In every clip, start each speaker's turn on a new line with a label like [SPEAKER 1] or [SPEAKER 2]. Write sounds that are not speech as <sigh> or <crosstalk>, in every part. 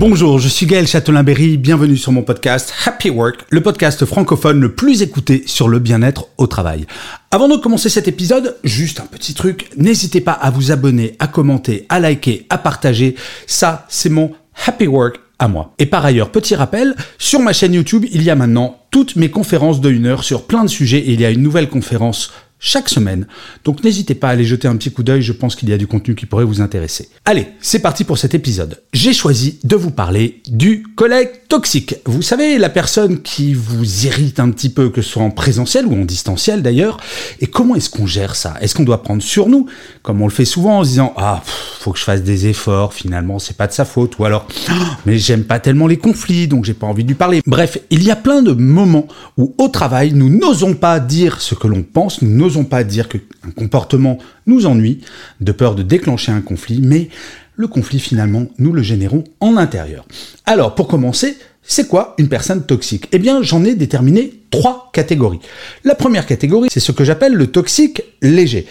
[SPEAKER 1] Bonjour, je suis Gaël Châtelain-Berry, bienvenue sur mon podcast Happy Work, le podcast francophone le plus écouté sur le bien-être au travail. Avant de commencer cet épisode, juste un petit truc, n'hésitez pas à vous abonner, à commenter, à liker, à partager, ça c'est mon Happy Work à moi. Et par ailleurs, petit rappel, sur ma chaîne YouTube, il y a maintenant toutes mes conférences de une heure sur plein de sujets et il y a une nouvelle conférence chaque semaine. Donc n'hésitez pas à aller jeter un petit coup d'œil, je pense qu'il y a du contenu qui pourrait vous intéresser. Allez, c'est parti pour cet épisode. J'ai choisi de vous parler du collègue toxique. Vous savez, la personne qui vous irrite un petit peu, que ce soit en présentiel ou en distanciel d'ailleurs. Et comment est-ce qu'on gère ça? Est-ce qu'on doit prendre sur nous, comme on le fait souvent en se disant ah faut que je fasse des efforts, finalement c'est pas de sa faute, ou alors <gasps> mais j'aime pas tellement les conflits, donc j'ai pas envie de lui parler. Bref, il y a plein de moments où au travail nous n'osons pas dire ce que l'on pense, nous n'osons pas dire qu'un comportement nous ennuie, de peur de déclencher un conflit, mais le conflit finalement nous le générons en intérieur. Alors pour commencer, c'est quoi une personne toxique? Eh bien j'en ai déterminé trois catégories. La première catégorie, c'est ce que j'appelle le toxique léger.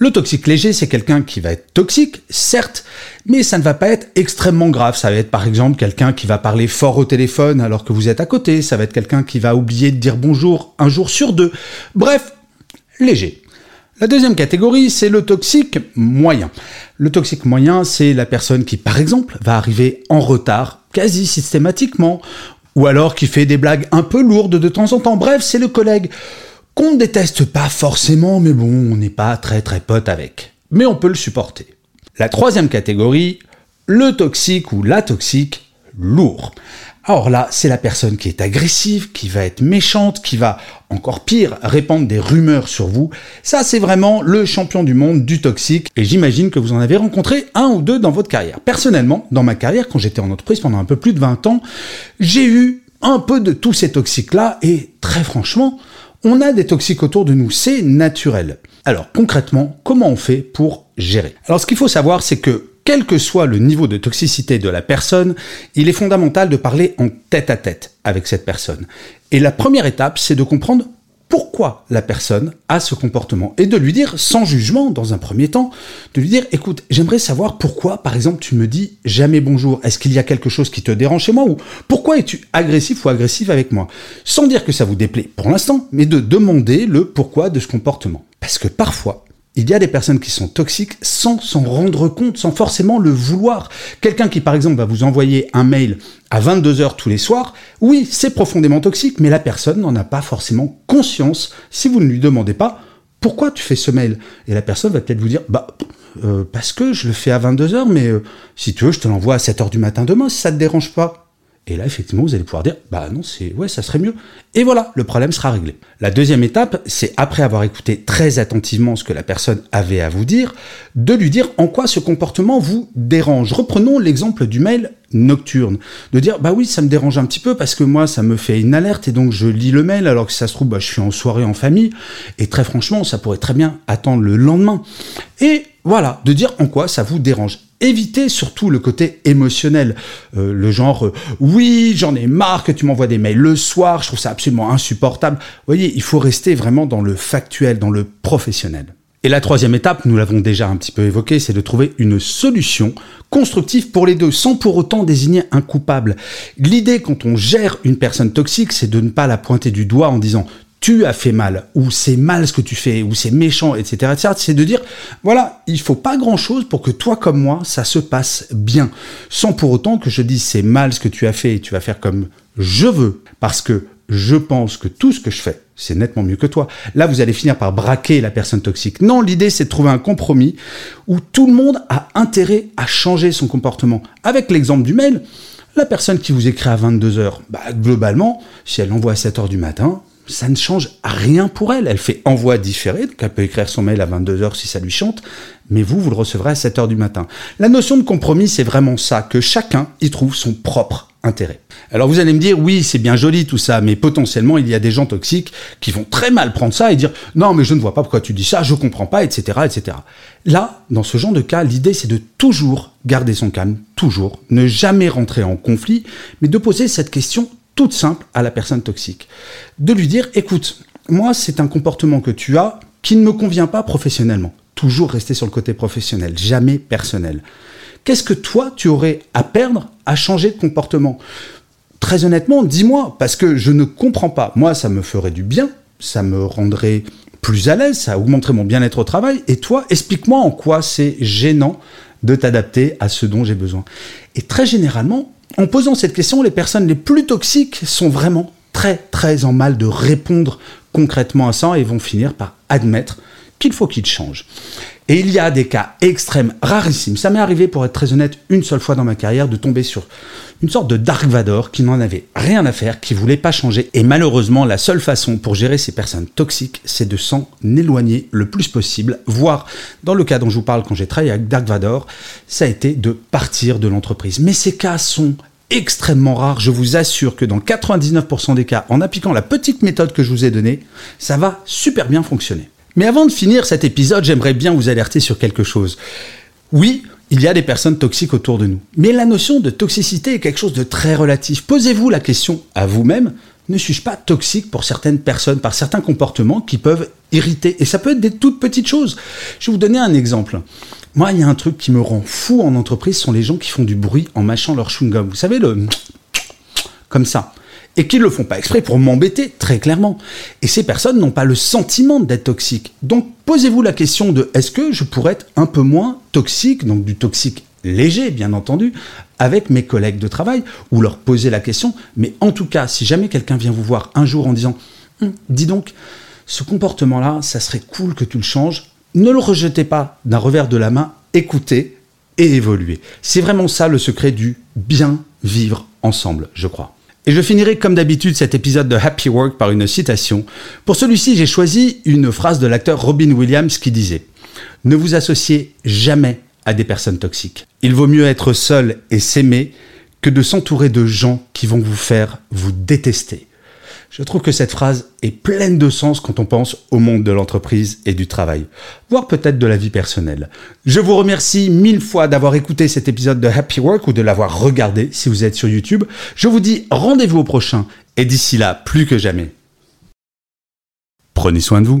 [SPEAKER 1] Le toxique léger, c'est quelqu'un qui va être toxique, certes, mais ça ne va pas être extrêmement grave. Ça va être par exemple quelqu'un qui va parler fort au téléphone alors que vous êtes à côté. Ça va être quelqu'un qui va oublier de dire bonjour un jour sur deux. Bref, léger. La deuxième catégorie, c'est le toxique moyen. Le toxique moyen, c'est la personne qui, par exemple, va arriver en retard quasi systématiquement, ou alors qui fait des blagues un peu lourdes de temps en temps. Bref, c'est le collègue qu'on ne déteste pas forcément, mais bon, on n'est pas très très pote avec. Mais on peut le supporter. La troisième catégorie, le toxique ou la toxique lourd. Alors là, c'est la personne qui est agressive, qui va être méchante, qui va, encore pire, répandre des rumeurs sur vous. Ça, c'est vraiment le champion du monde du toxique. Et j'imagine que vous en avez rencontré un ou deux dans votre carrière. Personnellement, dans ma carrière, quand j'étais en entreprise pendant un peu plus de 20 ans, j'ai eu un peu de tous ces toxiques-là. Et très franchement, on a des toxiques autour de nous. C'est naturel. Alors concrètement, comment on fait pour gérer? Alors ce qu'il faut savoir, c'est que quel que soit le niveau de toxicité de la personne, il est fondamental de parler en tête à tête avec cette personne. Et la première étape, c'est de comprendre pourquoi la personne a ce comportement et de lui dire sans jugement dans un premier temps, de lui dire écoute, j'aimerais savoir pourquoi par exemple tu me dis jamais bonjour, est-ce qu'il y a quelque chose qui te dérange chez moi ou pourquoi es-tu agressif ou agressive avec moi? Sans dire que ça vous déplaît pour l'instant, mais de demander le pourquoi de ce comportement. Parce que parfois, il y a des personnes qui sont toxiques sans s'en rendre compte, sans forcément le vouloir. Quelqu'un qui, par exemple, va vous envoyer un mail à 22 heures tous les soirs, oui, c'est profondément toxique, mais la personne n'en a pas forcément conscience si vous ne lui demandez pas pourquoi tu fais ce mail? Et la personne va peut-être vous dire, bah, euh, parce que je le fais à 22 heures, mais euh, si tu veux, je te l'envoie à 7 heures du matin demain, si ça te dérange pas. Et là, effectivement, vous allez pouvoir dire, bah non, c'est, ouais, ça serait mieux. Et voilà, le problème sera réglé. La deuxième étape, c'est après avoir écouté très attentivement ce que la personne avait à vous dire, de lui dire en quoi ce comportement vous dérange. Reprenons l'exemple du mail nocturne. De dire, bah oui, ça me dérange un petit peu parce que moi, ça me fait une alerte et donc je lis le mail alors que ça se trouve, bah, je suis en soirée en famille. Et très franchement, ça pourrait très bien attendre le lendemain. Et voilà, de dire en quoi ça vous dérange. Évitez surtout le côté émotionnel, euh, le genre euh, oui j'en ai marre que tu m'envoies des mails le soir, je trouve ça absolument insupportable. Vous voyez, il faut rester vraiment dans le factuel, dans le professionnel. Et la troisième étape, nous l'avons déjà un petit peu évoqué, c'est de trouver une solution constructive pour les deux, sans pour autant désigner un coupable. L'idée quand on gère une personne toxique, c'est de ne pas la pointer du doigt en disant tu as fait mal, ou c'est mal ce que tu fais, ou c'est méchant, etc., etc. C'est de dire, voilà, il faut pas grand chose pour que toi comme moi, ça se passe bien. Sans pour autant que je dise c'est mal ce que tu as fait et tu vas faire comme je veux, parce que je pense que tout ce que je fais, c'est nettement mieux que toi. Là, vous allez finir par braquer la personne toxique. Non, l'idée, c'est de trouver un compromis où tout le monde a intérêt à changer son comportement. Avec l'exemple du mail, la personne qui vous écrit à 22h, bah, globalement, si elle l'envoie à 7h du matin, ça ne change rien pour elle. Elle fait envoi différé, donc elle peut écrire son mail à 22h si ça lui chante, mais vous, vous le recevrez à 7h du matin. La notion de compromis, c'est vraiment ça, que chacun y trouve son propre intérêt. Alors vous allez me dire, oui, c'est bien joli tout ça, mais potentiellement, il y a des gens toxiques qui vont très mal prendre ça et dire, non, mais je ne vois pas pourquoi tu dis ça, je comprends pas, etc., etc. Là, dans ce genre de cas, l'idée, c'est de toujours garder son calme, toujours, ne jamais rentrer en conflit, mais de poser cette question toute simple à la personne toxique. De lui dire, écoute, moi, c'est un comportement que tu as qui ne me convient pas professionnellement. Toujours rester sur le côté professionnel, jamais personnel. Qu'est-ce que toi, tu aurais à perdre à changer de comportement? Très honnêtement, dis-moi, parce que je ne comprends pas. Moi, ça me ferait du bien, ça me rendrait plus à l'aise, ça augmenterait mon bien-être au travail. Et toi, explique-moi en quoi c'est gênant de t'adapter à ce dont j'ai besoin. Et très généralement, en posant cette question, les personnes les plus toxiques sont vraiment très très en mal de répondre concrètement à ça et vont finir par admettre qu'il faut qu'ils changent. Et il y a des cas extrêmes, rarissimes. Ça m'est arrivé, pour être très honnête, une seule fois dans ma carrière, de tomber sur une sorte de Dark Vador qui n'en avait rien à faire, qui voulait pas changer. Et malheureusement, la seule façon pour gérer ces personnes toxiques, c'est de s'en éloigner le plus possible. Voire, dans le cas dont je vous parle quand j'ai travaillé avec Dark Vador, ça a été de partir de l'entreprise. Mais ces cas sont extrêmement rares. Je vous assure que dans 99% des cas, en appliquant la petite méthode que je vous ai donnée, ça va super bien fonctionner. Mais avant de finir cet épisode, j'aimerais bien vous alerter sur quelque chose. Oui, il y a des personnes toxiques autour de nous. Mais la notion de toxicité est quelque chose de très relatif. Posez-vous la question à vous-même, ne suis-je pas toxique pour certaines personnes, par certains comportements qui peuvent irriter? Et ça peut être des toutes petites choses. Je vais vous donner un exemple. Moi, il y a un truc qui me rend fou en entreprise, ce sont les gens qui font du bruit en mâchant leur chewing-gum. Vous savez, le... comme ça et qui ne le font pas exprès pour m'embêter, très clairement. Et ces personnes n'ont pas le sentiment d'être toxiques. Donc posez-vous la question de est-ce que je pourrais être un peu moins toxique, donc du toxique léger, bien entendu, avec mes collègues de travail, ou leur poser la question, mais en tout cas, si jamais quelqu'un vient vous voir un jour en disant, hum, dis donc, ce comportement-là, ça serait cool que tu le changes, ne le rejetez pas d'un revers de la main, écoutez et évoluez. C'est vraiment ça le secret du bien vivre ensemble, je crois. Et je finirai comme d'habitude cet épisode de Happy Work par une citation. Pour celui-ci, j'ai choisi une phrase de l'acteur Robin Williams qui disait ⁇ Ne vous associez jamais à des personnes toxiques. Il vaut mieux être seul et s'aimer que de s'entourer de gens qui vont vous faire vous détester. Je trouve que cette phrase est pleine de sens quand on pense au monde de l'entreprise et du travail, voire peut-être de la vie personnelle. Je vous remercie mille fois d'avoir écouté cet épisode de Happy Work ou de l'avoir regardé si vous êtes sur YouTube. Je vous dis rendez-vous au prochain et d'ici là, plus que jamais. Prenez soin de vous.